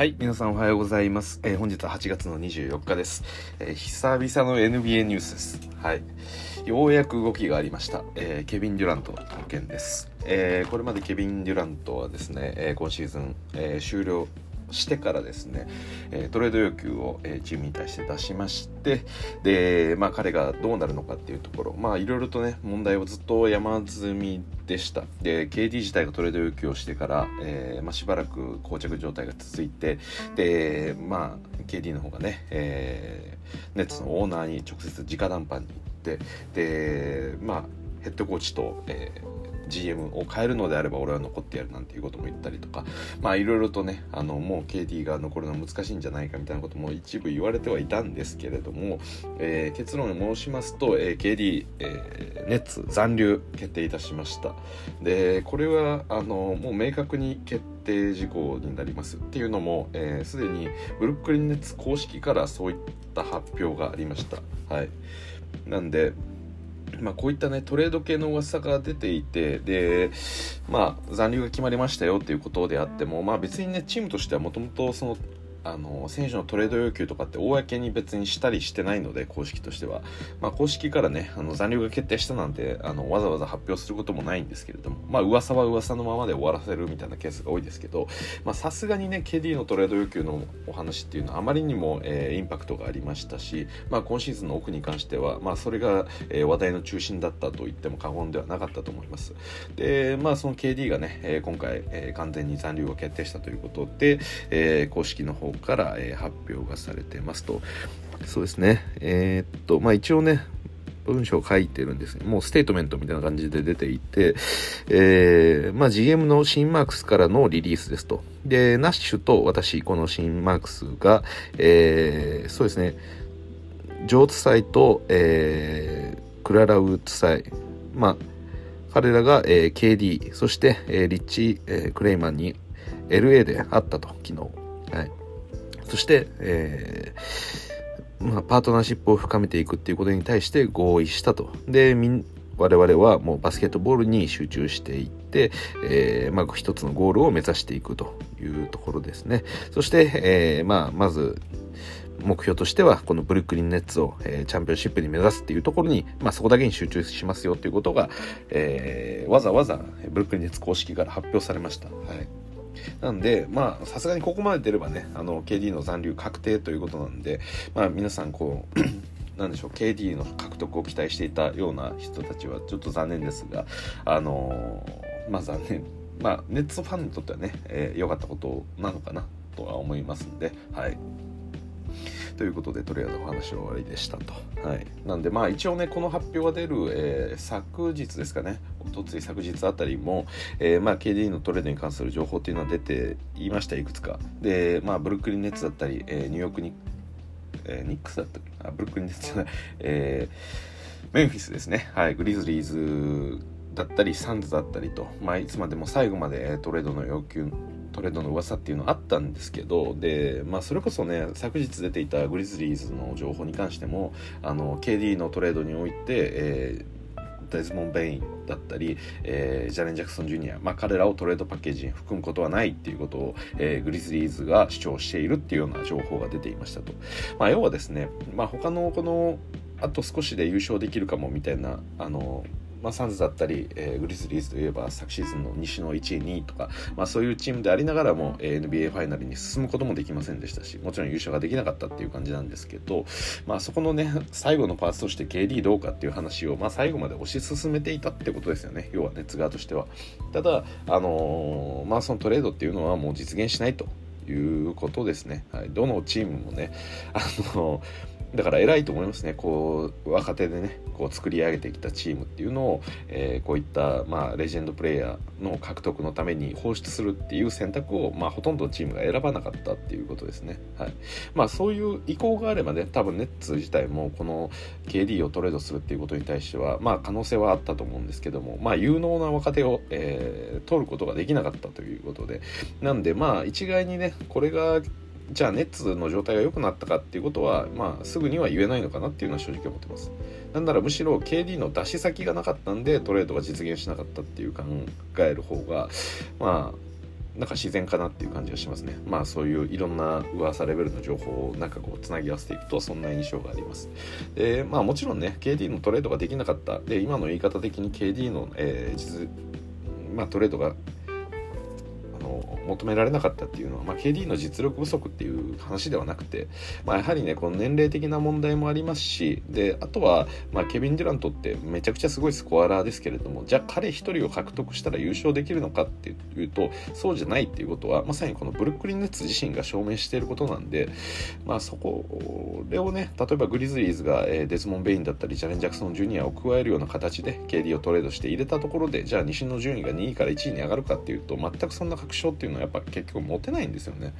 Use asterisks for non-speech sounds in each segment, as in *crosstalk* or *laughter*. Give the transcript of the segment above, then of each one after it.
はい、皆さんおはようございます。えー本日は8月の24日です、えー久々の NBA ニュースです。はい。ようやく動きがありました。えーケビン・デュラントの件です。えーこれまでケビン・デュラントはですね、えー今シーズン、えー終了してからですね、えートレード要求を、えーチームに対して出しましてで、まあ、彼がどうなるのかっていうところまあいろいろとね問題をずっと山積みでした。で KD 自体がトレード要求をしてから、えーまあ、しばらく膠着状態が続いてでまあ KD の方がね、えーネッツのオーナーに直接直談判に行ってでまあヘッドコーチと、えー GM を変えるのであれば俺は残ってやるなんていうことも言ったりとかまあいろいろとねあのもう KD が残るのは難しいんじゃないかみたいなことも一部言われてはいたんですけれども、えー結論に申しますと、えー KD、えーネッツ残留決定いたしました。でこれはあのもう明確に決定事項になりますっていうのもすで、えーにブルックリンネッツ公式からそういった発表がありました。はい。なんでまあ、こういったねトレード系の噂が出ていてで、まあ、残留が決まりましたよということであっても、まあ、別にねチームとしてはもともとそのあの選手のトレード要求とかって公に別にしたりしてないので公式としては、まあ、公式からねあの残留が決定したなんてあのわざわざ発表することもないんですけれどもまあ噂は噂のままで終わらせるみたいなケースが多いですけどさすがにね KD のトレード要求のお話っていうのはあまりにも、えーインパクトがありましたし、まあ、今シーズンの奥に関しては、まあ、それが、えー話題の中心だったと言っても過言ではなかったと思います。でまあその KD がね、えー今回、えー完全に残留が決定したということで、えー公式の方から、えー発表がされてますとそうですねえーっとまあ一応ね文章を書いてるんです。もうステートメントみたいな感じで出ていて、えー、まあ GM のシンマークスからのリリースですと。で、ナッシュと私、このシンマークスが、えー、そうですね、ジョーツ祭と、えー、クララウッド祭、まあ、彼らが、えー KD、そして、えーリッチ、えークレイマンに LA で会ったと、昨日。そして、えーまあ、パートナーシップを深めていくっていうことに対して合意したと。で、我々はもうバスケットボールに集中していって、えーまあ、一つのゴールを目指していくというところですね。そして、えーまあ、まず、目標としては、このブルックリンネッツを、えーチャンピオンシップに目指すっていうところに、まあ、そこだけに集中しますよっていうことが、えわざわざブルックリンネッツ公式から発表されました。はい。なんで、まあ、さすがにここまで出ればね、あの、KD の残留確定ということなんで、まあ、皆さん、こう、*clears throat* なんでしょう、KD の獲得を期待していたような人たちは、ちょっと残念ですが、あのーまあ、残念。まあ、ネッツファンにとってはね、えーかったことなのかなとは思いますんで、はい。ということでとりあえずお話は終わりでしたと。はい、なんでまあ一応ねこの発表が出る、えー昨日ですかねおとつい昨日あたりも、えーまあ、KD のトレードに関する情報っていうのは出ていましたいくつか。で、まあ、ブルックリン・ネッツだったり、えーニューヨークニ,、えーニックスだったりあブルックリン・ネッツじゃない、*laughs* えーメンフィスですね、はい、グリズリーズだったりサンズだったりと、まあ、いつまでも最後までえートレードの要求トレードの噂っていうのあったんですけどで、まあ、それこそね昨日出ていたグリズリーズの情報に関してもあの KD のトレードにおいて、えーデズモン・ベインだったり、えージャレン・ジャクソン・ジュニア、まあ、彼らをトレードパッケージに含むことはないっていうことを、えーグリズリーズが主張しているっていうような情報が出ていましたと、まあ、要はですね、まあ、他のこのあと少しで優勝できるかもみたいなあのまあ、サンズだったり、えーグリズリーズといえば昨シーズンの西の1位2位とか、まあ、そういうチームでありながらも、えー NBA ファイナルに進むこともできませんでしたしもちろん優勝ができなかったっていう感じなんですけど、まあ、そこのね *laughs* 最後のパーツとして KD どうかっていう話を、まあ、最後まで推し進めていたってことですよね。要はネッツ側としては。ただ、あのーまあ、そのトレードっていうのはもう実現しないということですね、はい、どのチームもねあのだから偉いと思いますね。こう若手でねこう作り上げてきたチームっていうのを、えーこういった、まあ、レジェンドプレイヤーの獲得のために放出するっていう選択を、まあ、ほとんどチームが選ばなかったっていうことですね、はい。まあ、そういう意向があればね多分ネッツ自体もこの KD をトレードするっていうことに対しては、まあ、可能性はあったと思うんですけども、まあ、有能な若手を、えー取ることができなかったということで。なんでまあ一概にねこれがじゃあネッツの状態が良くなったかっていうことは、まあ、すぐには言えないのかなっていうのは正直思ってます。なんならむしろ KD の出し先がなかったんでトレードが実現しなかったっていう考える方がまあなんか自然かなっていう感じがしますね。まあそういういろんな噂レベルの情報をなんかこうつなぎ合わせていくとそんな印象があります。でまあもちろんね KD のトレードができなかった。で今の言い方的に KD の、えー、実まあ、トレードが求められなかったっていうのは、まあ、KD の実力不足っていう話ではなくて、まあ、やはりねこの年齢的な問題もありますしであとは、まあ、ケビン・デュラントってめちゃくちゃすごいスコアラーですけれどもじゃあ彼1人を獲得したら優勝できるのかっていうとそうじゃないっていうことはまさにこのブルックリン・ネッツ自身が証明していることなんで、まあ、そこれをね例えばグリズリーズが、デスモン・ベインだったりジャレン・ジャクソン・ジュニアを加えるような形で KD をトレードして入れたところでじゃあ西の順位が2位から1位に上がるかっていうと全くそんな確証っていうのはやっぱ結局持てないんですよね。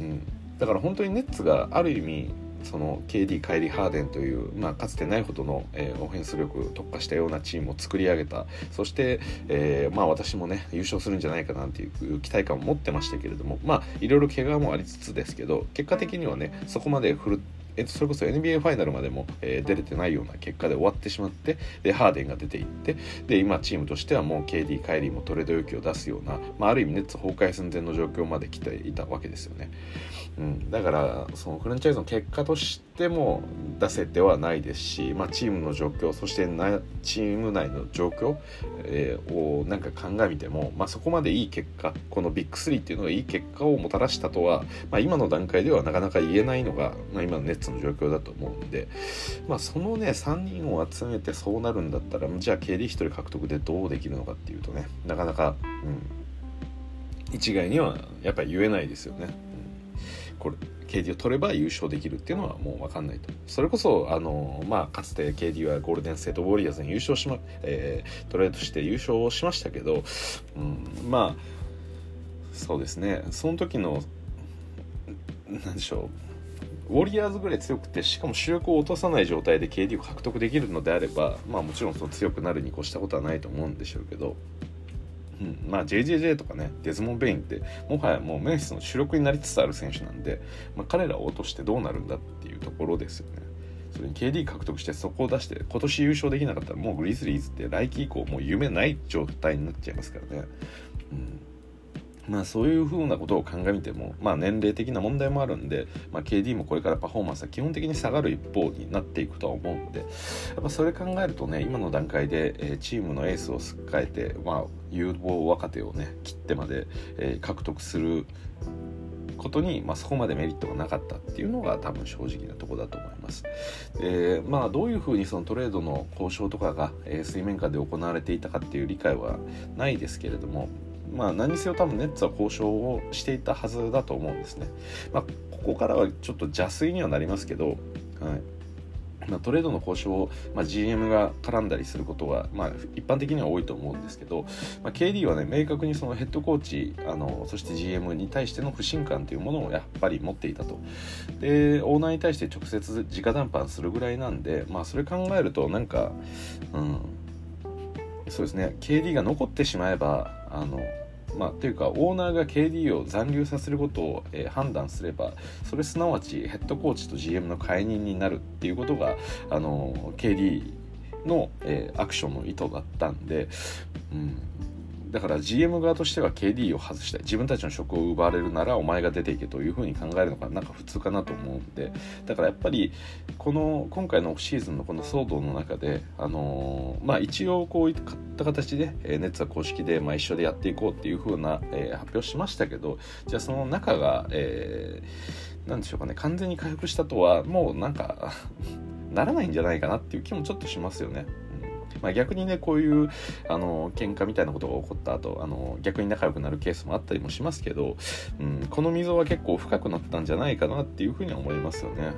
うん、だから本当にネッツがある意味その KD カイリー・ハーデンという、まあ、かつてないほどの、えー、オフェンス力特化したようなチームを作り上げた。そして、えー、まあ、私もね優勝するんじゃないかなっていう期待感を持ってましたけれども。まあいろいろ怪我もありつつですけど結果的にはねそこまで振るってえっとそれこそ NBA ファイナルまでも、えー、出れてないような結果で終わってしまってでハーデンが出ていってで今チームとしてはもう KD カイリーもトレード勇気を出すような、まあ、ある意味ネッツ崩壊寸前の状況まで来ていたわけですよね。うん、だからそのフランチャイズの結果としても出せてはないですし、まあ、チームの状況そしてなチーム内の状況、えー、をなんか鑑みても、まあ、そこまでいい結果このビッグ3っていうのがいい結果をもたらしたとは、まあ、今の段階ではなかなか言えないのが、まあ、今のネッツの状況だと思うんで、まあ、そのね3人を集めてそうなるんだったらじゃあ KD1 人獲得でどうできるのかっていうとねなかなか、うん、一概にはやっぱり言えないですよね。これ KD を取れば優勝できるっていうのはもう分かんないと。それこそあの、まあ、かつて KD はゴールデン・ステート・ウォリアーズに優勝しま、えー、トレードして優勝しましたけど、うん、まあそうですね。その時の何でしょう。ウォリアーズぐらい強くてしかも主力を落とさない状態で KD を獲得できるのであればまあもちろんその強くなるに越したことはないと思うんでしょうけどうん、まあ JJJ とかねデズモン・ベインってもはやもうメンスの主力になりつつある選手なんで、まあ、彼らを落としてどうなるんだっていうところですよね。それに KD 獲得してそこを出して今年優勝できなかったらもうグリズリーズって来季以降もう夢ない状態になっちゃいますからね。うんまあそういうふうなことを鑑みても、まあ、年齢的な問題もあるんで、まあ、KD もこれからパフォーマンスは基本的に下がる一方になっていくとは思うんでやっぱそれ考えるとね今の段階で、え、チームのエースをすっかえて、まあ、有望若手をね切ってまで、えー、獲得することに、まあ、そこまでメリットがなかったっていうのが多分正直なとこだと思います。でまあどういうふうにそのトレードの交渉とかが、えー、水面下で行われていたかっていう理解はないですけれどもまあ何せよ多分ネッツは交渉をしていたはずだと思うんですね。まあ、ここからはちょっと邪推にはなりますけど、はいま、トレードの交渉を、まあ、GM が絡んだりすることは、まあ、一般的には多いと思うんですけど、まあ、KD はね明確にそのヘッドコーチあのそして GM に対しての不信感というものをやっぱり持っていたと。でオーナーに対して直接直談判するぐらいなんで、まあ、それ考えるとなんか、うん、そうですね。KD が残ってしまえばあのまあ、というかオーナーが KD を残留させることを、えー、判断すればそれすなわちヘッドコーチと GM の解任になるっていうことがあのー KD の、えー、アクションの意図だったんで、うん、だから GM 側としては KD を外したい。自分たちの職を奪われるならお前が出ていけというふうに考えるのがなんか普通かなと思うんで。だからやっぱりこの今回のシーズンのこの騒動の中で、あのー、まあ、一応こういった形で、えー、ネッツは公式で、まあ、一緒でやっていこうっていうふうな、えー、発表しましたけどじゃあその中が、えー、なんでしょうかね。完全に回復したとはもうなんか *laughs* ならないんじゃないかなっていう気もちょっとしますよね。まあ、逆にねこういうあの喧嘩みたいなことが起こった後あの逆に仲良くなるケースもあったりもしますけど、うん、この溝は結構深くなったんじゃないかなっていうふうには思いますよね。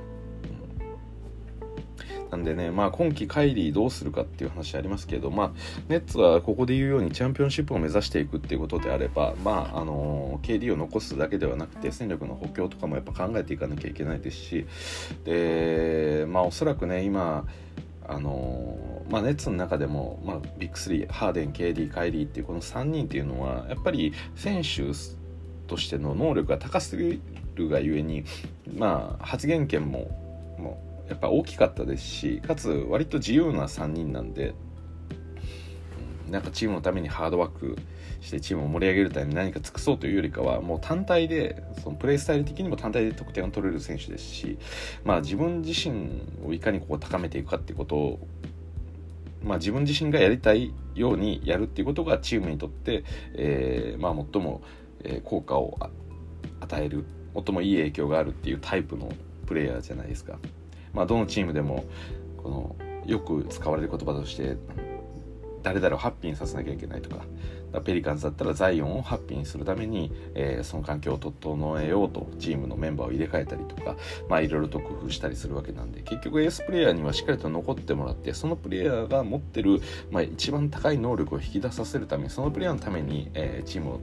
なんでね、まあ、今季カイリーどうするかっていう話ありますけど、まあ、ネッツはここで言うようにチャンピオンシップを目指していくっていうことであれば、まあ、あの KD を残すだけではなくて戦力の補強とかもやっぱ考えていかなきゃいけないですしで、まあ、おそらくね今あのまあ、ネッツの中でも、まあ、ビッグ3ハーデン KD カイリーっていうこの3人っていうのはやっぱり選手としての能力が高すぎるがゆえに、まあ、発言権ももやっぱ大きかったですしかつ割と自由な3人なんでなんかチームのためにハードワークしてチームを盛り上げるために何か尽くそうというよりかはもう単体でそのプレースタイル的にも単体で得点を取れる選手ですし、まあ、自分自身をいかにこう高めていくかっていうことを、まあ、自分自身がやりたいようにやるっていうことがチームにとって、えーまあ、最も効果を与える最もいい影響があるっていうタイプのプレイヤーじゃないですか。まあ、どのチームでもこのよく使われる言葉として誰々をハッピーにさせなきゃいけないとかペリカンズだったらザイオンをハッピーにするために、えー、その環境を整えようとチームのメンバーを入れ替えたりとかまあいろいろと工夫したりするわけなんで結局エースプレイヤーにはしっかりと残ってもらってそのプレイヤーが持ってる、まあ、一番高い能力を引き出させるためにそのプレイヤーのために、えー、チームを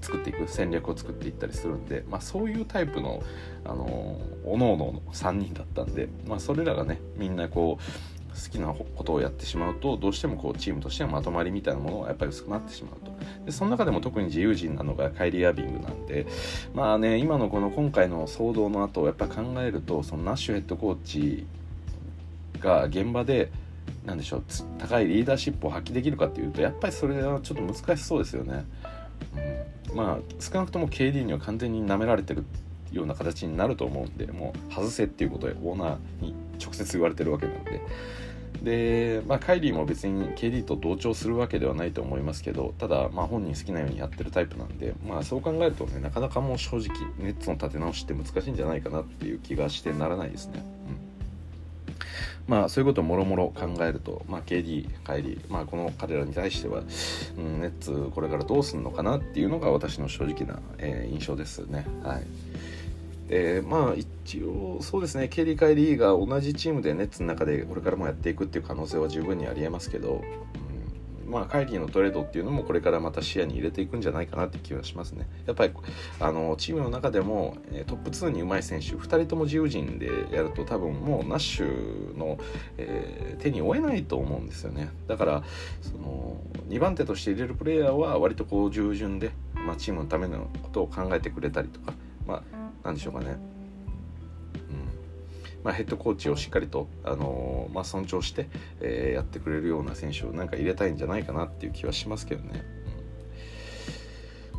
作っていく戦略を作っていったりするんで、まあ、そういうタイプの、あのー、おのおのの3人だったんで、まあ、それらがねみんなこう好きなことをやってしまうとどうしてもこうチームとしてはまとまりみたいなものがやっぱり薄くなってしまうと。でその中でも特に自由人なのがカイリー・アービングなんでまあね今のこの今回の騒動の後やっぱ考えるとそのナッシュヘッドコーチが現場で何でしょう高いリーダーシップを発揮できるかっていうとやっぱりそれはちょっと難しそうですよね。うん、まあ少なくとも KD には完全に舐められてるような形になると思うんでもう外せっていうことでオーナーに直接言われてるわけなんで。で、まあ、カイリーも別に KD と同調するわけではないと思いますけどただ、まあ、本人好きなようにやってるタイプなんで、まあ、そう考えるとねなかなかもう正直ネッツの立て直しって難しいんじゃないかなっていう気がしてならないですね。うんまあそういうことをもろもろ考えると、まあ、KD、カイリー、まあ、この彼らに対しては、うん、ネッツこれからどうするのかなっていうのが私の正直な、えー、印象ですね。はいでまあ一応そうですねケリー・カリーが同じチームでネッツの中でこれからもやっていくっていう可能性は十分にありえますけど、うん、まあカイリーのトレードっていうのもこれからまた視野に入れていくんじゃないかなって気はしますね。やっぱりあのチームの中でもトップ2にうまい選手2人とも自由人でやると多分もうナッシュの、えー、手に負えないと思うんですよね。だからその2番手として入れるプレイヤーは割とこう従順で、まあ、チームのためのことを考えてくれたりとかまあ何でしょうかね、うんまあ、ヘッドコーチをしっかりと、あのー、まあ、尊重して、えー、やってくれるような選手をなんか入れたいんじゃないかなっていう気はしますけどね。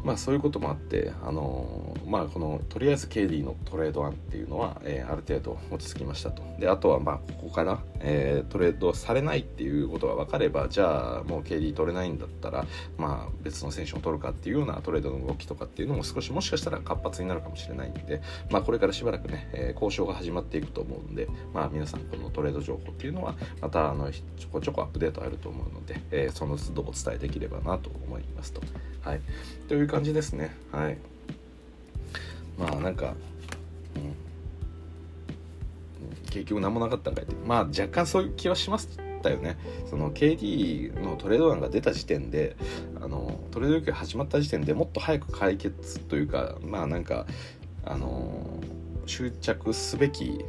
まあそういうこともあって、あのー、まあこのとりあえず KD のトレード案っていうのは、えー、ある程度落ち着きましたと。で、あとはまあここから、えー、トレードされないっていうことが分かれば、じゃあもう KD 取れないんだったら、まあ別の選手を取るかっていうようなトレードの動きとかっていうのも少しもしかしたら活発になるかもしれないんで、まあこれからしばらくね、え交渉が始まっていくと思うんで、まあ皆さんこのトレード情報っていうのはまたあのちょこちょこアップデートあると思うので、えその都度お伝えできればなと思いますと。はい、という感じですね。はい、まあなんか、うん、結局何もなかったんかいって。まあ若干そういう気はしましたよね。その KD のトレード案が出た時点であのトレード要求始まった時点でもっと早く解決というかまあなんかあの執着すべき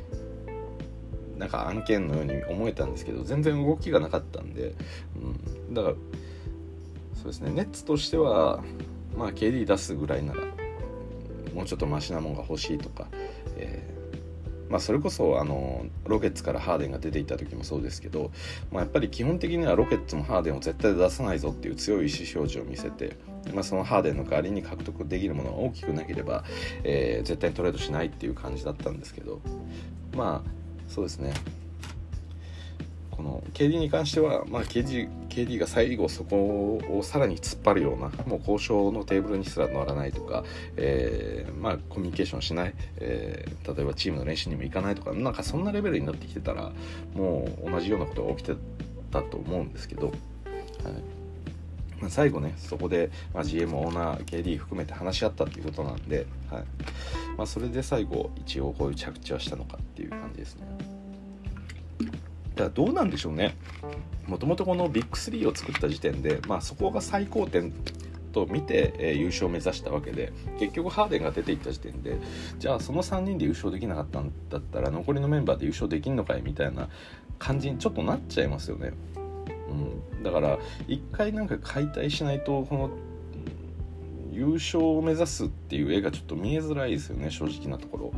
なんか案件のように思えたんですけど全然動きがなかったんで、うん、だからそうですね。ネッツとしてはまあ KD 出すぐらいならもうちょっとマシなもんが欲しいとか、えー、まあ、それこそあのロケッツからハーデンが出ていった時もそうですけど、まあ、やっぱり基本的にはロケッツもハーデンを絶対出さないぞっていう強い意思表示を見せて、まあ、そのハーデンの代わりに獲得できるものが大きくなければ、えー、絶対にトレードしないっていう感じだったんですけどまあそうですね。この KD に関しては、まあ、KD, KD が最後そこをさらに突っ張るようなもう交渉のテーブルにすら乗らないとか、えー、まあ、コミュニケーションしない、えー、例えばチームの練習にも行かないとかなんかそんなレベルになってきてたらもう同じようなことが起きてたと思うんですけど、はいまあ、最後ねそこで、まあ、GM オーナー KD 含めて話し合ったっていうことなんで、はいまあ、それで最後一応こういう着地はしたのかっていう感じですね。だからどうなんでしょうねもともとこのビッグ3を作った時点で、まあ、そこが最高点と見て、えー、優勝を目指したわけで結局ハーデンが出ていった時点でじゃあその3人で優勝できなかったんだったら残りのメンバーで優勝できんのかいみたいな感じにちょっとなっちゃいますよね。うん、だから一回なんか解体しないとこの優勝を目指すっていう絵がちょっと見えづらいですよね正直なところ。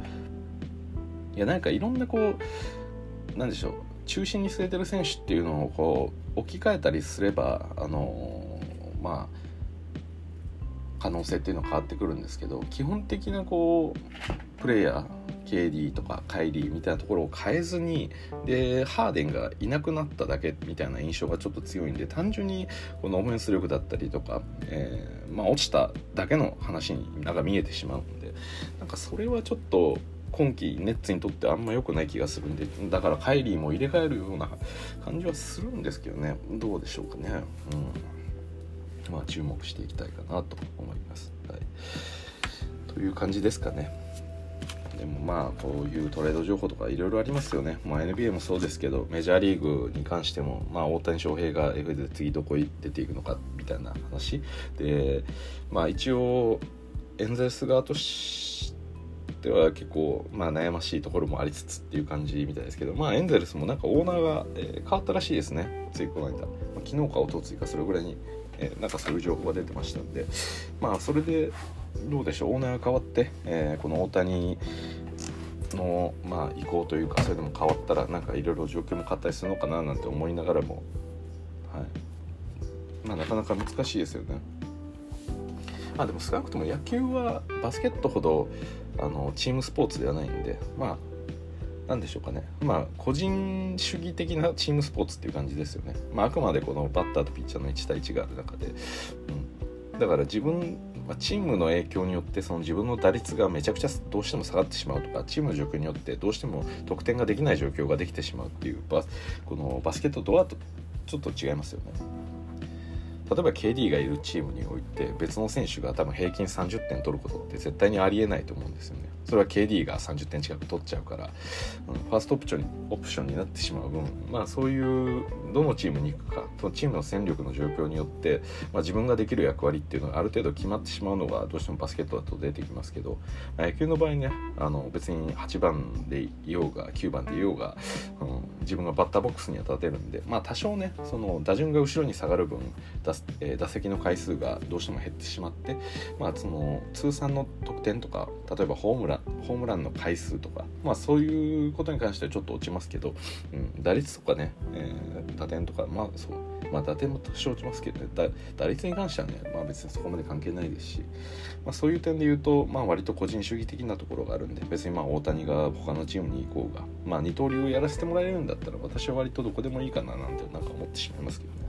いやなんかいろんなこうなんでしょう中心に据えてる選手っていうのをこう置き換えたりすればあのまあ可能性っていうのは変わってくるんですけど基本的なこうプレイヤー KD とかカイリーみたいなところを変えずにでハーデンがいなくなっただけみたいな印象がちょっと強いんで単純にこのオフェンス力だったりとか、えー、まあ、落ちただけの話になんか見えてしまうんでなんかそれはちょっと今季ネッツにとってあんま良くない気がするんでだからカイリーも入れ替えるような感じはするんですけどねどうでしょうかね。うんまあ、注目していきたいかなと思います。はい、という感じですかね。でもまあこういうトレード情報とかいろいろありますよね、まあ、NBA もそうですけどメジャーリーグに関しても、まあ、大谷翔平が FA で次どこに出ていくのかみたいな話で、まあ、一応エンゼルス側としてっては結構、まあ、悩ましいところもありつつっていう感じみたいですけど、まあ、エンゼルスもなんかオーナーが、えー、変わったらしいですね。ついこの間、まあ、昨日かおとついかそれぐらいにえー、なんかそういう情報が出てましたんで。まあそれでどうでしょう。オーナーが変わって、えー、この大谷の、まあ、意向というかそれでも変わったらなんかいろいろ状況も変わったりするのかななんて思いながらも、はい。まあ、なかなか難しいですよね。あでも少なくとも野球はバスケットほどあのチームスポーツではないんでまあ何でしょうかね。まあ個人主義的なチームスポーツっていう感じですよね、まあ、あくまでこのバッターとピッチャーの1対1がある中で、うん、だから自分、まあ、チームの影響によってその自分の打率がめちゃくちゃどうしても下がってしまうとかチームの状況によってどうしても得点ができない状況ができてしまうっていうバこのバスケットとはちょっと違いますよね。例えば KD がいるチームにおいて別の選手が多分平均30点取ることって絶対にありえないと思うんですよね。それは KD が30点近く取っちゃうから、うん、ファーストオプションオプションになってしまう分、まあ、そういうどのチームに行くかそのチームの戦力の状況によって、まあ、自分ができる役割っていうのがある程度決まってしまうのがどうしてもバスケットだと出てきますけど、まあ、野球の場合ねあの別に8番でいようが9番でいようが、うん、自分がバッターボックスには立てるんで、まあ、多少ねその打順が後ろに下がる分打,、え、打席の回数がどうしても減ってしまって、まあ、その通算の得点とか例えばホームランホームランの回数とか、まあ、そういうことに関してはちょっと落ちますけど、うん、打率とかね、えー、打点とか、まあそうまあ、打点も多少落ちますけどね打率に関してはね、まあ、別にそこまで関係ないですし、まあ、そういう点で言うと、まあ、割と個人主義的なところがあるんで別にまあ大谷が他のチームに行こうが、まあ、二刀流をやらせてもらえるんだったら私は割とどこでもいいかななんてなんか思ってしまいますけどね。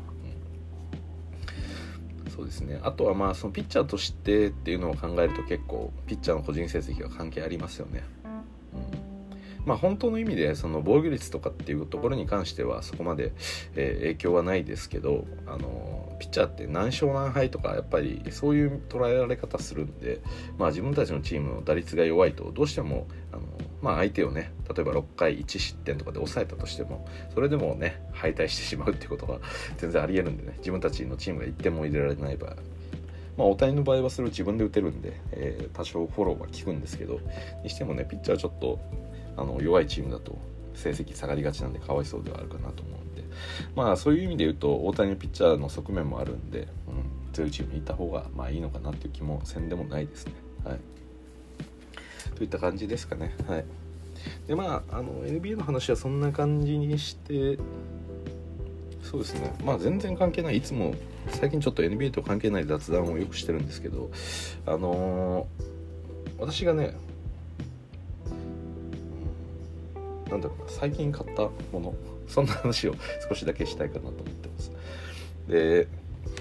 そうですねあとはまあそのピッチャーとしてっていうのを考えると結構ピッチャーの個人成績は関係ありますよね。うん、まあ本当の意味でその防御率とかっていうところに関してはそこまで、えー、影響はないですけどあのピッチャーって何勝何敗とかやっぱりそういう捉えられ方するんで、まあ、自分たちのチームの打率が弱いとどうしてもあのまあ、相手をね例えば6回1失点とかで抑えたとしてもそれでもね敗退してしまうってことは全然ありえるんでね自分たちのチームが1点も入れられない場合。まあ、大谷の場合はそれを自分で打てるんで、えー、多少フォローは効くんですけどにしてもねピッチャーちょっとあの弱いチームだと成績下がりがちなんでかわいそうではあるかなと思うんで。まあそういう意味で言うと大谷のピッチャーの側面もあるんで、うん、強いチームにいた方がまあいいのかなっていう気もせんでもないですね。はい。といった感じですかね。はい。で、まあ、あの、NBA の話はそんな感じにして、そうですね。まあ、全然関係ない。いつも、最近ちょっと NBA と関係ない雑談をよくしてるんですけど、あのー、私がね、なんだろうな、最近買ったもの、そんな話を少しだけしたいかなと思ってます。で、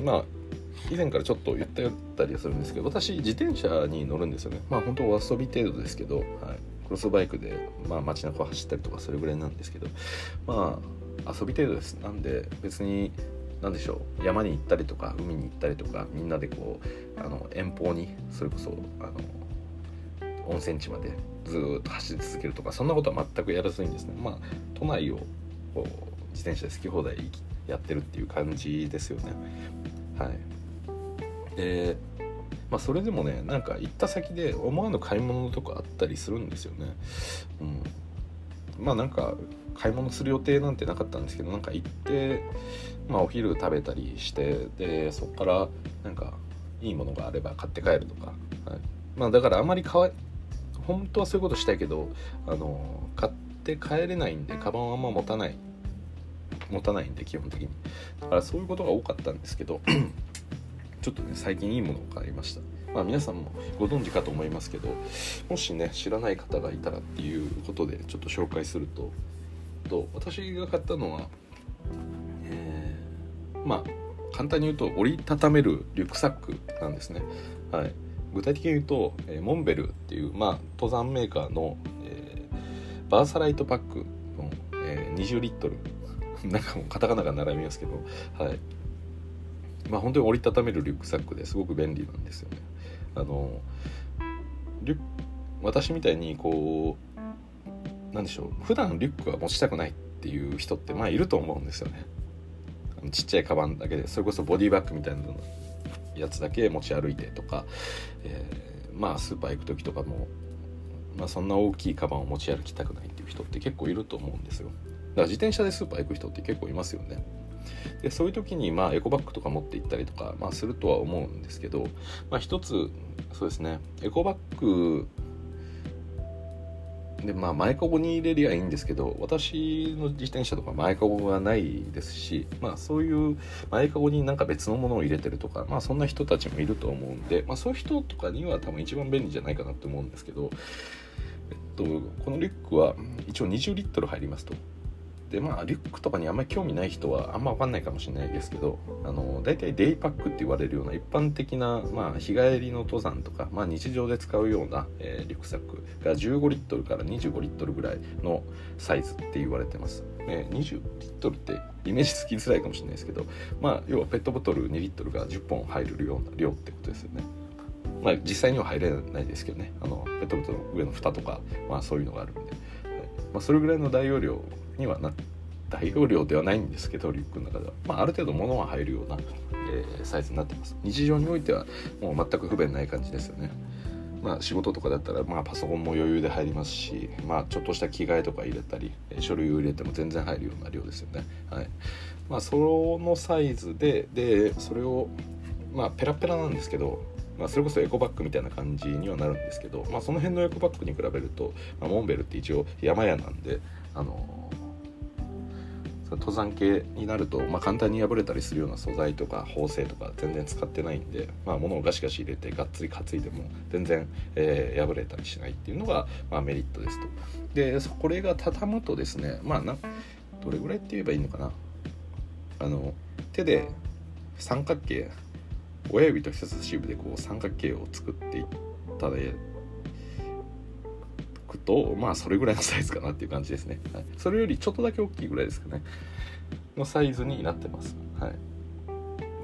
まあ、以前からちょっと言ったよったりするんですけど私自転車に乗るんですよね。まあ本当お遊び程度ですけど、はい、クロスバイクで、まあ、街中を走ったりとかそれぐらいなんですけどまあ遊び程度です。なんで別に何でしょう。山に行ったりとか海に行ったりとかみんなでこうあの遠方にそれこそあの温泉地までずっと走り続けるとかそんなことは全くやらずにですねまあ都内をこう自転車で好き放題やってるっていう感じですよね。はい。で、まあ、それでもねなんか行った先で思わぬ買い物とかあったりするんですよね。うん、まあなんか買い物する予定なんてなかったんですけどなんか行って、まあ、お昼食べたりしてでそこからなんかいいものがあれば買って帰るとか、はい。まあ、だからあまり買本当はそういうことしたいけどあの買って帰れないんでカバンはあんま持たない持たないんで基本的に。だからそういうことが多かったんですけどちょっとね最近いいものを買いました。まあ皆さんもご存知かと思いますけどもしね知らない方がいたらっていうことでちょっと紹介するとと私が買ったのは、えー、まあ簡単に言うと折りたためるリュックサックなんですね。はい。具体的に言うと、えー、モンベルっていう、まあ、登山メーカーの、えー、バーサライトパックの、え、20リットル。なんかもうカタカナが並びますけどはい。まあ本当に折りたためるリュックサックですごく便利なんですよね。あのリュ私みたいにこうなんでしょう普段リュックは持ちたくないっていう人ってまあいると思うんですよね。ちっちゃいカバンだけでそれこそボディバッグみたいなやつだけ持ち歩いてとか、えー、まあスーパー行く時とかも、まあ、そんな大きいカバンを持ち歩きたくないっていう人って結構いると思うんですよ。だから自転車でスーパー行く人って結構いますよね。でそういう時にまあエコバッグとか持って行ったりとか、まあ、するとは思うんですけど、まあ、一つそうですねエコバッグでまあ前かごに入れりゃいいんですけど私の自転車とか前かごがないですしまあそういう前かごになんか別のものを入れてるとかまあそんな人たちもいると思うんで、まあ、そういう人とかには多分一番便利じゃないかなと思うんですけど、えっと、このリュックは一応20リットル入りますと。でまあリュックとかにあんまり興味ない人はあんま分かんないかもしれないですけどあの大体デイパックって言われるような一般的な、まあ、日帰りの登山とか、まあ、日常で使うような、えー、リュックサックが15リットルから25リットルぐらいのサイズって言われてます、えー、20リットルってイメージつきづらいかもしれないですけど、まあ、要はペットボトル2リットルが10本入るような量ってことですよね。まあ、実際には入れないですけどね。あのペットボトルの上の蓋とか、まあ、そういうのがあるんで、はい。まあ、それぐらいの大容量にはな大容量ではないんですけどリュックの中では、まあ、ある程度物は入るような、えー、サイズになってます。日常においてはもう全く不便ない感じですよね。まあ仕事とかだったら、まあ、パソコンも余裕で入りますし、まあ、ちょっとした着替えとか入れたり書類を入れても全然入るような量ですよね。はい。まあそのサイズででそれをまあペラペラなんですけどまあ、それこそエコバッグみたいな感じにはなるんですけど、まあ、その辺のエコバッグに比べると、まあ、モンベルって一応山屋なんで、あの登山系になると、まあ、簡単に破れたりするような素材とか縫製とか全然使ってないんで、まあ、物をガシガシ入れてがっつり担いでも全然、えー、破れたりしないっていうのが、まあ、メリットですと。でこれが畳むとですねまあなどれぐらいって言えばいいのかなあの手で三角形親指と人差し指でこう三角形を作っていったでくとまあそれぐらいのサイズかなっていう感じですね、はい、それよりちょっとだけ大きいぐらいですかね。のサイズになってます。はい。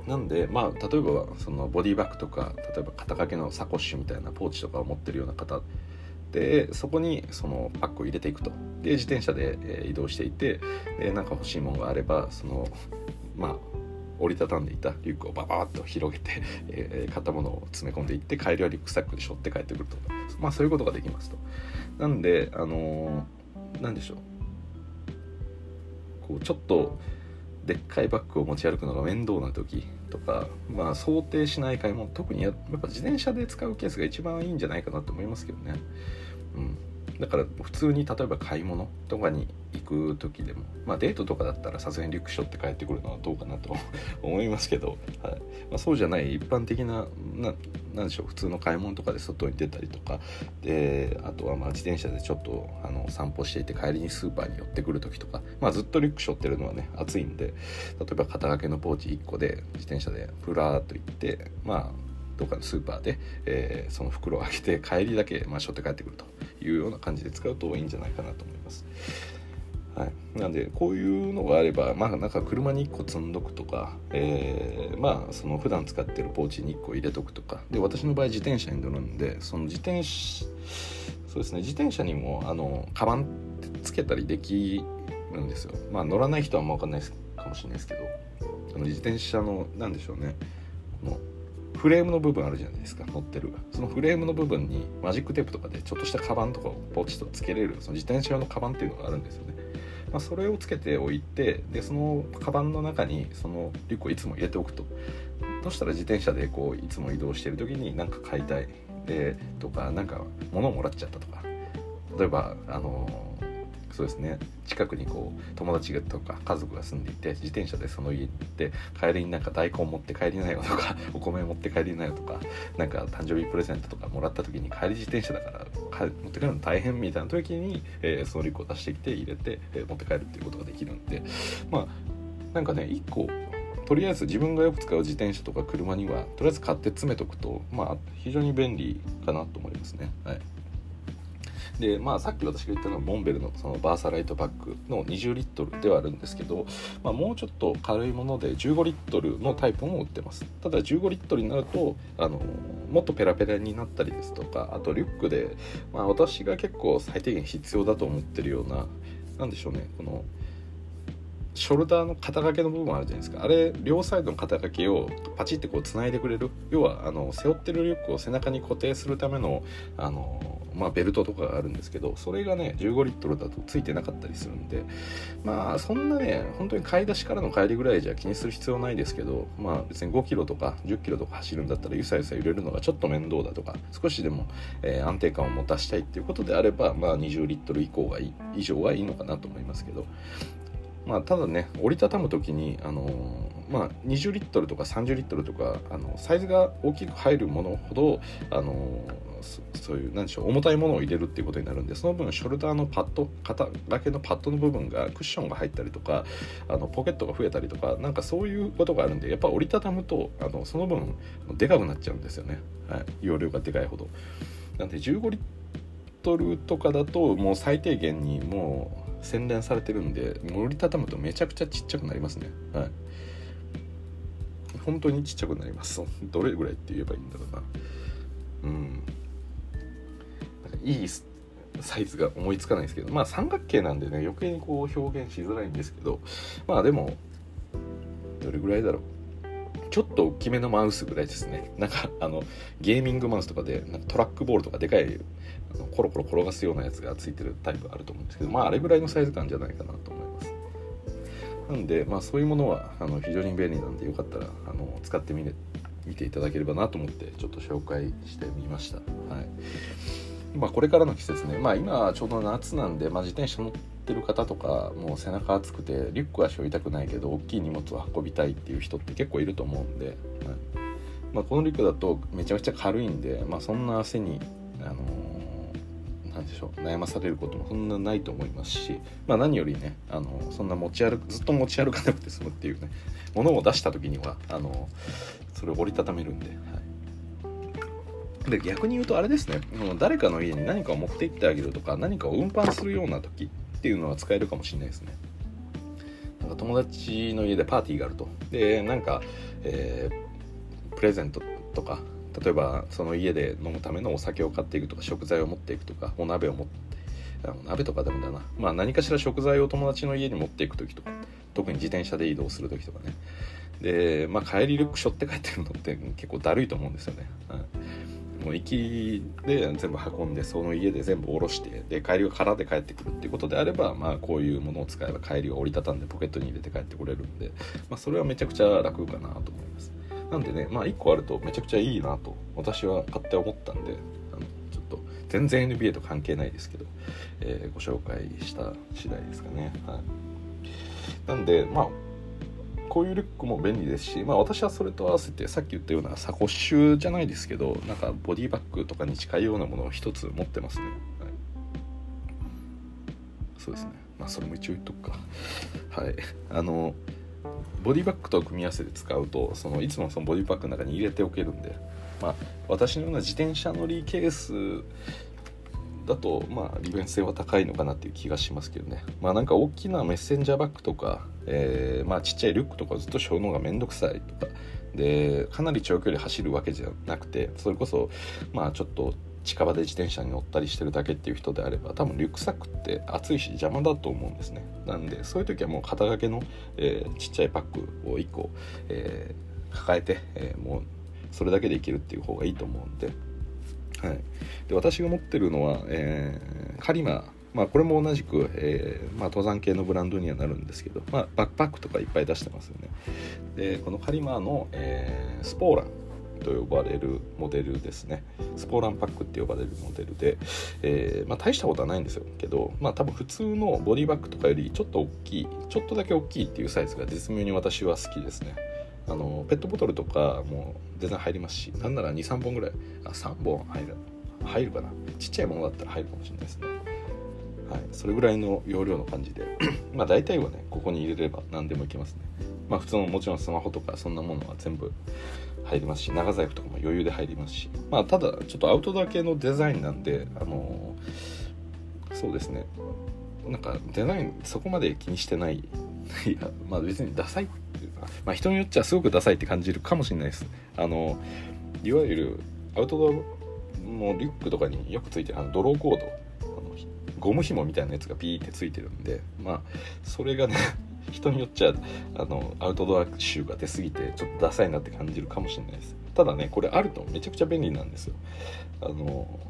なんでまあ例えばそのボディバッグとか例えば肩掛けのサコッシュみたいなポーチとかを持ってるような方でそこにそのパックを入れていくと。で自転車で移動していてでなんか欲しいものがあればそのまあ折りたたんでいたリュックをババーッと広げて、えー、買ったものを詰め込んでいって帰りはリュックサックで背負って帰ってくるとまあそういうことができますと。なんであのー、なんでしょう。こうちょっとでっかいバッグを持ち歩くのが面倒な時とか、まあ、想定しない買い物特にやっぱ自転車で使うケースが一番いいんじゃないかなと思いますけどね。うんだから普通に例えば買い物とかに行く時でもまあデートとかだったらさすがにリュック背負って帰ってくるのはどうかなと *laughs* 思いますけど、はい。まあ、そうじゃない一般的ななんでしょう普通の買い物とかで外に出たりとかであとはまあ自転車でちょっとあの散歩していて帰りにスーパーに寄ってくる時とか、まあ、ずっとリュック背負ってるのはね暑いんで例えば肩掛けのポーチ1個で自転車でプラーっと行ってまあどっかのスーパーで、えー、その袋を開けて帰りだけ、まあ、背負って帰ってくるというような感じで使うといいんじゃないかなと思います。はい、なんでこういうのがあればまあなんか車に1個積んどくとか、えー、まあその普段使ってるポーチに1個入れとくとか。で私の場合自転車に乗るんでその自転車そうですね自転車にもあのカバンつけたりできるんですよ。まあ乗らない人はあんま分かんないかもしれないですけど。あの自転車の何でしょうね。このフレームの部分あるじゃないですか乗ってる。そのフレームの部分にマジックテープとかでちょっとしたカバンとかをポチッとつけれるその自転車用のカバンっていうのがあるんですよね、まあ、それをつけておいてでそのカバンの中にそのリュックをいつも入れておくと。そしたら自転車でこういつも移動してる時に何か買いたい。でとかなんか物をもらっちゃったとか。例えばあのそうですね近くにこう友達とか家族が住んでいて自転車でその家行って帰りになんか大根持って帰りなよとか *laughs* お米持って帰りなよとかなんか誕生日プレゼントとかもらった時に帰り自転車だから持って帰るの大変みたいな時に、えー、そのリュックを出してきて入れて、えー、持って帰るっていうことができるんでまあなんかね1個とりあえず自分がよく使う自転車とか車にはとりあえず買って詰めとくとまあ非常に便利かなと思いますね。はいでまあさっき私が言ったのはモンベルのそのバーサライトパックの20リットルではあるんですけど、まあ、もうちょっと軽いもので15リットルのタイプも売ってます。ただ15リットルになるとあのもっとペラペラになったりですとかあとリュックで、まあ、私が結構最低限必要だと思ってるような何でしょうねこのショルダーの肩掛けの部分あるじゃないですか。あれ両サイドの肩掛けをパチってこうつないでくれる。要はあの背負ってるリュックを背中に固定するためのあの、まあ、ベルトとかがあるんですけどそれがね15リットルだとついてなかったりするんでまあそんなね本当に買い出しからの帰りぐらいじゃ気にする必要ないですけどまあ別に5キロとか10キロとか走るんだったらゆさゆさ揺れるのがちょっと面倒だとか少しでも、えー、安定感を持たしたいっていうことであればまあ20リットル以降がいい以上はいいのかなと思いますけど。まあ、ただね折りたたむ時に、あの、まあ、20リットルとか30リットルとかあのサイズが大きく入るものほど、あの、そういう何でしょう重たいものを入れるっていうことになるんでその分ショルダーのパッド肩掛けのパッドの部分がクッションが入ったりとかあのポケットが増えたりとかなんかそういうことがあるんでやっぱ折りたたむとあのその分でかくなっちゃうんですよね、はい、容量がでかいほど。なんで15リットルとかだともう最低限にもう洗練されてるんで折りたたむとめちゃくちゃちっちゃくなりますね。はい。本当にちっちゃくなります。*laughs* どれぐらいって言えばいいんだろうな。うん。いいサイズが思いつかないですけどまあ三角形なんでね余計にこう表現しづらいんですけどまあでもどれぐらいだろう。ちょっと大きめのマウスぐらいですね。なんかあのゲーミングマウスとかでなんかトラックボールとかでかいコロコロ転がすようなやつがついてるタイプあると思うんですけどまああれぐらいのサイズ感じゃないかなと思います。なんでまあそういうものはあの非常に便利なんでよかったらあの使ってみ見ていただければなと思ってちょっと紹介してみました。はい。まこれからの季節ね。まあ今ちょうど夏なんで、まあ、自転車乗ってる方とかもう背中熱くてリュックは背負いたくないけど大きい荷物を運びたいっていう人って結構いると思うんで、はい。まあ、このリュックだとめちゃくちゃ軽いんで、まあ、そんな汗に、あの、んでしょ。う悩まされることもそんなないと思いますし、まあ、何よりね、あの、そんな持ち歩くずっと持ち歩かなくて済むっていうねものを出した時にはあの、それを折りたためるんで。はい。で逆に言うとあれですね誰かの家に何かを持って行ってあげるとか何かを運搬するような時っていうのは使えるかもしれないですね。なんか友達の家でパーティーがあると。でなんか、えー、プレゼントとか例えばその家で飲むためのお酒を買っていくとか食材を持っていくとかお鍋を持って鍋とかでもだな。まあ何かしら食材を友達の家に持っていく時とか特に自転車で移動する時とかね。でまあ帰りリュック背負って帰ってるのって結構だるいと思うんですよね、はい。もう行きで全部運んでその家で全部下ろしてで帰りが空で帰ってくるっていうことであれば、まあ、こういうものを使えば帰りが折りたたんでポケットに入れて帰ってこれるんで、まあ、それはめちゃくちゃ楽かなと思います。なんでねまあ1個あるとめちゃくちゃいいなと私は勝手思ったんであのちょっと全然 NBA と関係ないですけど、えー、ご紹介した次第ですかね。はい。なんでまあこういうリュックも便利ですし、まあ、私はそれと合わせてさっき言ったようなサコッシュじゃないですけどなんかボディバッグとかに近いようなものを一つ持ってますね、はい、そうですね。まあそれも一応言っとくか。はい。あのボディバッグと組み合わせて使うとそのいつもそのボディバッグの中に入れておけるんでまあ私のような自転車乗りケースだとまあ利便性は高いのかなっていう気がしますけどね。まあなんか大きなメッセンジャーバッグとか、えー、まあちっちゃいリュックとかずっと背負うがめんどくさいとか。でかなり長距離走るわけじゃなくてそれこそまあちょっと近場で自転車に乗ったりしてるだけっていう人であれば多分リュックサックって暑いし邪魔だと思うんですね。なんでそういう時はもう肩掛けの、えー、ちっちゃいパックを1個、えー、抱えて、えー、もうそれだけでいけるっていう方がいいと思うんで。はい、で私が持ってるのは、えー、カリマ。まあ、これも同じく、えーまあ、登山系のブランドにはなるんですけど、まあ、バックパックとかいっぱい出してますよね。でこのカリマの、えー、スポーラン。と呼ばれるモデルですね。スポーランパックって呼ばれるモデルで、えー、まあ、大したことはないんですよけどまあ多分普通のボディバッグとかよりちょっと大きいちょっとだけ大きいっていうサイズが絶妙に私は好きですね。あのペットボトルとかも全然入りますしなんなら23本ぐらいあ3本入る入るかな。ちっちゃいものだったら入るかもしれないですね。はい。それぐらいの容量の感じで。*clears throat* まあ大体はねここに入れれば何でもいけますね。まあ普通のもちろんスマホとかそんなものは全部入りますし長財布とかも余裕で入りますし。まあただちょっとアウトドア系のデザインなんであのー、そうですね。なんかデザインそこまで気にしてない。*laughs* いやまあ別にダサいっていうかまあ人によっちゃすごくダサいって感じるかもしれないです。あのいわゆるアウトドアのリュックとかによくついてるあのドローコード。ゴム紐みたいなやつがピーってついてるんでまあそれがね人によっちゃあのアウトドア臭が出すぎてちょっとダサいなって感じるかもしれないです。ただねこれあるとめちゃくちゃ便利なんですよ。あの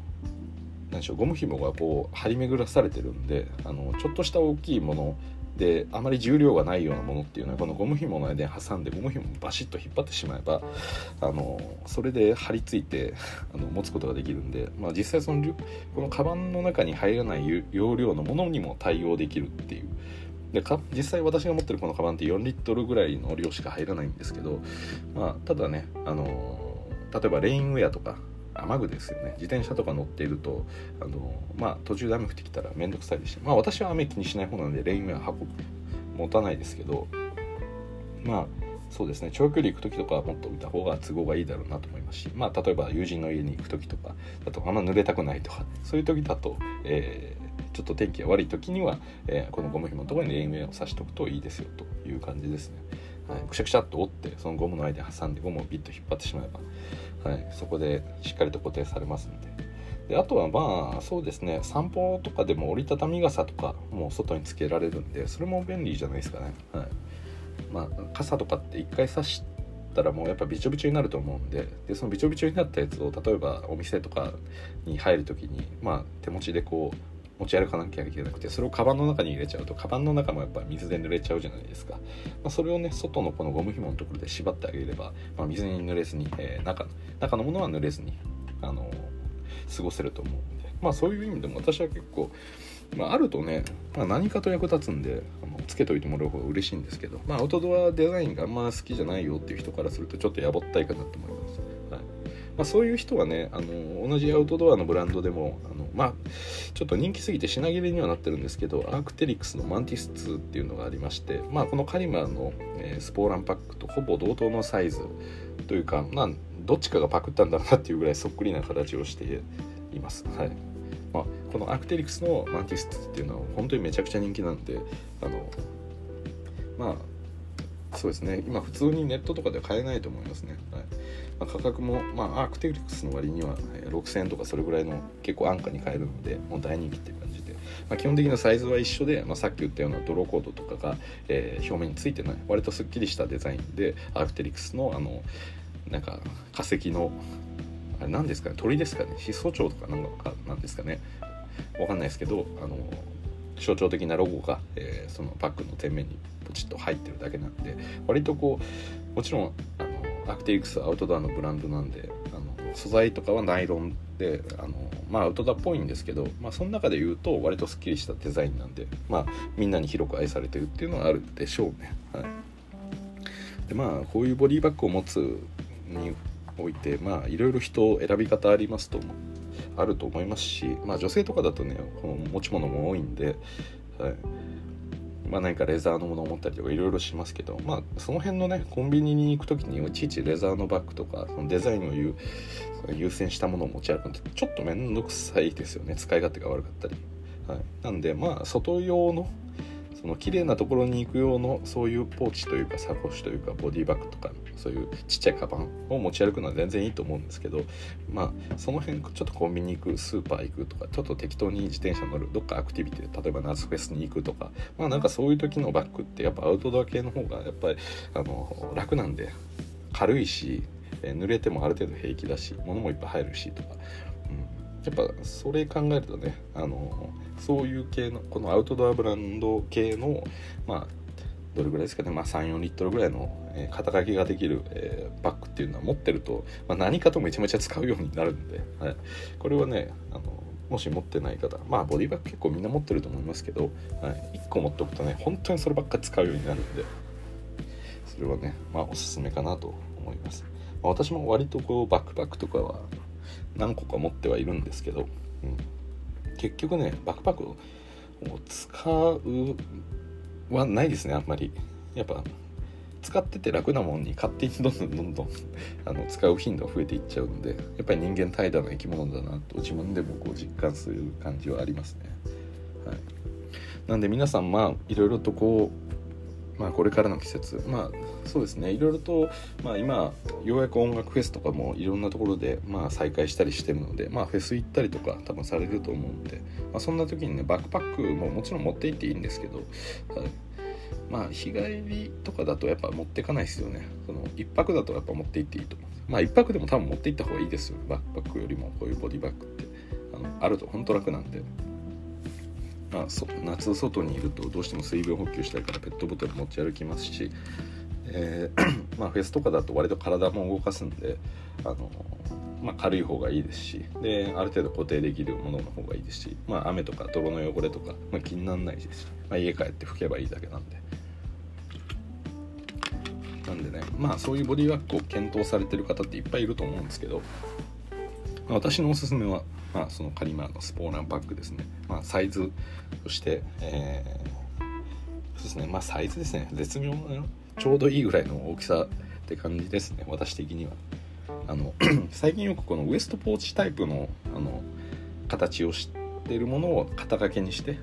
何でしょうゴム紐がこう張り巡らされてるんであのちょっとした大きいものであまり重量がないようなものっていうのはこのゴム紐の間に挟んでゴム紐をバシッと引っ張ってしまえばあのそれで張り付いてあの持つことができるんで、まあ、実際そのこのカバンの中に入らない容量のものにも対応できるっていうでか実際私が持ってるこのカバンって4リットルぐらいの量しか入らないんですけど、まあ、ただね、あの例えばレインウェアとか雨具ですよね。自転車とか乗っているとあの、まあ、途中で雨降ってきたら面倒くさいですし、まあ、私は雨気にしない方なのでレインウェア運ぶ持たないですけどまあそうですね。長距離行く時とかはもっと見た方が都合がいいだろうなと思いますし、まあ、例えば友人の家に行く時とかだとあんま濡れたくないとかそういう時だと、えちょっと天気が悪い時には、えー、このゴム紐のところにレインウェアを刺しておくといいですよという感じですね。はい、くしゃくしゃっと折ってそのゴムの間に挟んでゴムをビッと引っ張ってしまえば、はい、そこでしっかりと固定されますんで。であとはまあそうですね。散歩とかでも折りたたみ傘とかもう外につけられるんでそれも便利じゃないですかね、はい。まあ、傘とかって一回刺したらもうやっぱびちょびちょになると思うんででそのびちょびちょになったやつを例えばお店とかに入る時にまあ手持ちでこう持ち歩かなきゃいけなくてそれをカバンの中に入れちゃうとカバンの中もやっぱ水で濡れちゃうじゃないですか、まあ、それをね外のこのゴム紐のところで縛ってあげれば、まあ、水に濡れずに、えー、中中のものは濡れずに、あのー、過ごせると思うんでまあそういう意味でも私は結構まあ、あるとね、まあ、何かと役立つんであのつけといてもらう方が嬉しいんですけど、まあ、アウトドアデザインがあんま好きじゃないよっていう人からするとちょっとやぼったいかなと思います。まあ、そういう人はねあの同じアウトドアのブランドでもあのまあちょっと人気すぎて品切れにはなってるんですけどアークテリクスのマンティス2っていうのがありましてまあこのカリマーの、え、スポーランパックとほぼ同等のサイズというかまあどっちかがパクったんだろうなっていうぐらいそっくりな形をしています。はい。まあ、このアークテリクスのマンティス2っていうのは本当にめちゃくちゃ人気なんであのまあそうですね。今普通にネットとかでは買えないと思いますね、はい。まあ、価格も、まあ、アークテリクスの割には6000円とかそれぐらいの結構安価に買えるのでもう大人気っていう感じで、まあ、基本的なサイズは一緒で、まあ、さっき言ったようなドローコードとかが、えー、表面についてない割とすっきりしたデザインでアークテリクスのあのなんか化石のあれ何ですかね鳥ですかねシソチョウとかなんかなんですかね。わかんないですけどあの象徴的なロゴが、えー、そのパックの前面にポチッと入ってるだけなんで割とこうもちろんあアクティクスアウトドアのブランドなんであの素材とかはナイロンであのまあアウトドアっぽいんですけど、まあ、その中で言うと割とすっきりしたデザインなんでまあみんなに広く愛されてるっていうのはあるでしょうね。はい、でまあこういうボディバッグを持つにおいてまあいろいろ人選び方ありますとあると思いますし、まあ、女性とかだとねこの持ち物も多いんで、はいまあ、何かレザーのものを持ったりとかいろいろしますけど、まあ、その辺のねコンビニに行く時にいちいちレザーのバッグとかそのデザインを優優先したものを持ち歩くのってちょっと面倒くさいですよね。使い勝手が悪かったり、はい、なんでまあ外用のその綺麗なところに行く用のそういうポーチというかサコッシュというかボディバッグとかそういうちっちゃいカバンを持ち歩くのは全然いいと思うんですけどまあその辺ちょっとコンビニ行くスーパー行くとかちょっと適当に自転車乗るどっかアクティビティで例えば夏フェスに行くとかまあなんかそういう時のバッグってやっぱアウトドア系の方がやっぱりあの楽なんで軽いし濡れてもある程度平気だし物もいっぱい入るしとか、うん、やっぱそれ考えるとねあのそういう系のこのアウトドアブランド系のまあどれぐらいですかね、まあ、34リットルぐらいの、えー、肩書きができる、えー、バッグっていうのは持ってると、まあ、何かとめちゃめちゃ使うようになるんで、はい、これはねあのもし持ってない方まあボディバッグ結構みんな持ってると思いますけど、はい、1個持っておくとね本当にそればっか使うようになるんでそれはねまあおすすめかなと思います、まあ、私も割とこうバックパックとかは何個か持ってはいるんですけど、うん、結局ねバックパックを使うはないですねあんまりやっぱ使ってて楽なもんに勝手にどんどんどんどんあの使う頻度が増えていっちゃうんでやっぱり人間怠惰な生き物だなと自分でもこう実感する感じはありますね。はい、なんで皆さんまあいろいろとこうまあこれからの季節まあそうですね。いろいろと、まあ、今ようやく音楽フェスとかもいろんなところで、まあ、再開したりしてるので、まあ、フェス行ったりとか多分されると思うんで、まあ、そんな時にねバックパックももちろん持って行っていいんですけど、まあ日帰りとかだとやっぱ持ってかないですよね。その1泊だとやっぱ持って行っていいとまあ1泊でも多分持って行った方がいいですよ。バックパックよりもこういうボディバッグって。あのあると本当楽なんで。まあ、そ夏外にいるとどうしても水分補給したいからペットボトル持ち歩きますし、えー、*clears throat* まあ、フェスとかだと割と体も動かすんであの、まあ、軽い方がいいですしである程度固定できるものの方がいいですし、まあ、雨とか泥の汚れとか、まあ、気にならないです。し、まあ、家帰って拭けばいいだけなんで。なんでねまあそういうボディーワックを検討されてる方っていっぱいいると思うんですけど、まあ、私のおすすめは、まあ、そのカリマーのスポーランパックですね、まあ、サイズとして、えー、そうですね。まあサイズですね。絶妙なちょうどいいぐらいの大きさって感じですね私的には。あの *clears throat* 最近よくこのウエストポーチタイプのあの形をしてるものを肩掛けにして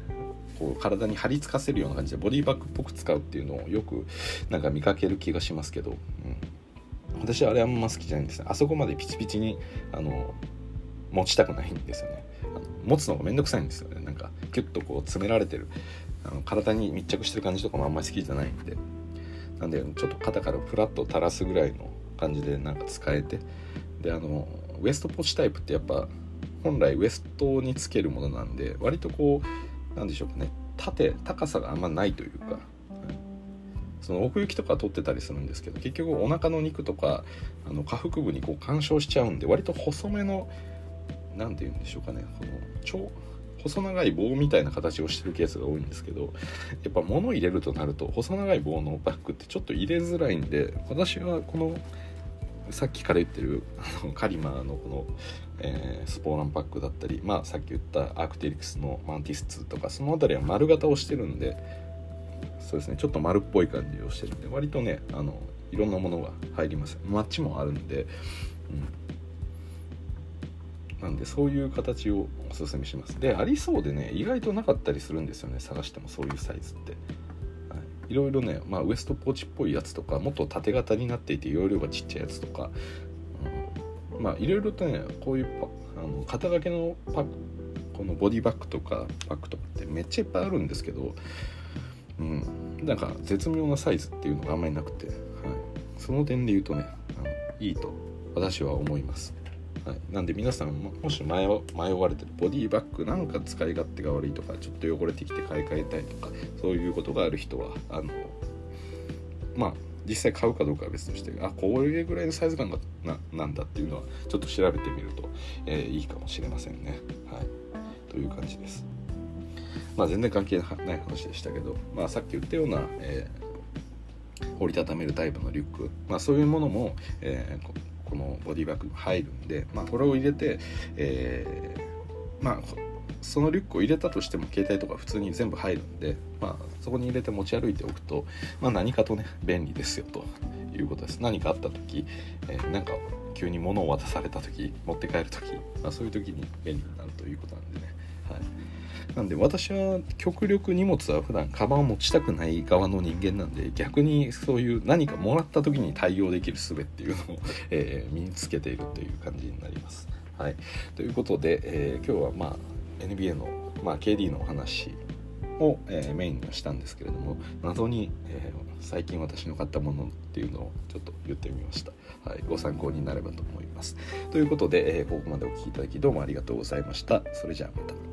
こう体に張り付かせるような感じでボディバッグっぽく使うっていうのをよくなんか見かける気がしますけど、うん、私はあれあんま好きじゃないんですね。あそこまでピチピチにあの持ちたくないんですよね。あの持つのがめんどくさいんですよね。なんかキュッとこう詰められてる。あの体に密着してる感じとかもあんまり好きじゃないんで。なんでちょっと肩からフラッと垂らすぐらいの感じでなんか使えて。であのウエストポチタイプってやっぱ本来ウエストにつけるものなんで割とこうなんでしょうかね。縦高さがあんまないというか。その奥行きとか取ってたりするんですけど結局お腹の肉とかあの下腹部にこう干渉しちゃうんで割と細めの何て言うんでしょうかね。この超細長い棒みたいな形をしてるケースが多いんですけどやっぱ物入れるとなると細長い棒のバッグってちょっと入れづらいんで私はこのさっきから言ってるあのカリマーのこの、えー、スポーランパックだったり、まあ、さっき言ったアークテリクスのマンティス2とかその辺りは丸型をしてるんでそうですねちょっと丸っぽい感じをしてるんで割とねあのいろんなものが入ります。マッチもあるんで、うん。なんでそういう形をおすすめします。でありそうでね意外となかったりするんですよね探してもそういうサイズって、はい、いろいろね、まあ、ウエストポーチっぽいやつとかもっと縦型になっていて容量がちっちゃいやつとか、うん、まあいろいろとねこういうあの肩掛けのパックこのボディバッグとかパックとかってめっちゃいっぱいあるんですけどうん、なんか絶妙なサイズっていうのがあんまりなくて、はい、その点で言うとねあのいいと私は思います。はい、なんで皆さんもし迷迷われてるボディバッグなんか使い勝手が悪いとかちょっと汚れてきて買い替えたいとかそういうことがある人はあのまあ実際買うかどうかは別としてあこれぐらいのサイズ感がななんだっていうのはちょっと調べてみると、えー、いいかもしれませんね。はい、という感じです。まあ全然関係ない話でしたけど、まあ、さっき言ったような、えー、折りたためるタイプのリュック、まあ、そういうものも、えー、このボディバッグに入るんで、まあ、これを入れて、えー、まあそのリュックを入れたとしても携帯とか普通に全部入るんで、まあ、そこに入れて持ち歩いておくと、まあ、何かとね便利ですよということです。何かあった時、えー、なんか急に物を渡された時持って帰る時、まあ、そういう時に便利になるということなんでね、はい、なんで私は極力荷物は普段カバンを持ちたくない側の人間なんで逆にそういう何かもらった時に対応できる術っていうのを、*laughs* えー、身につけているという感じになります。はい、ということで、えー、今日はまあ NBA の、まあ、KD のお話を、えー、メインにはしたんですけれども謎に、えー、最近私の買ったものっていうのをちょっと言ってみました、はい、ご参考になればと思います。ということで、え、ここまでお聴きいただきどうもありがとうございました。それじゃあまた。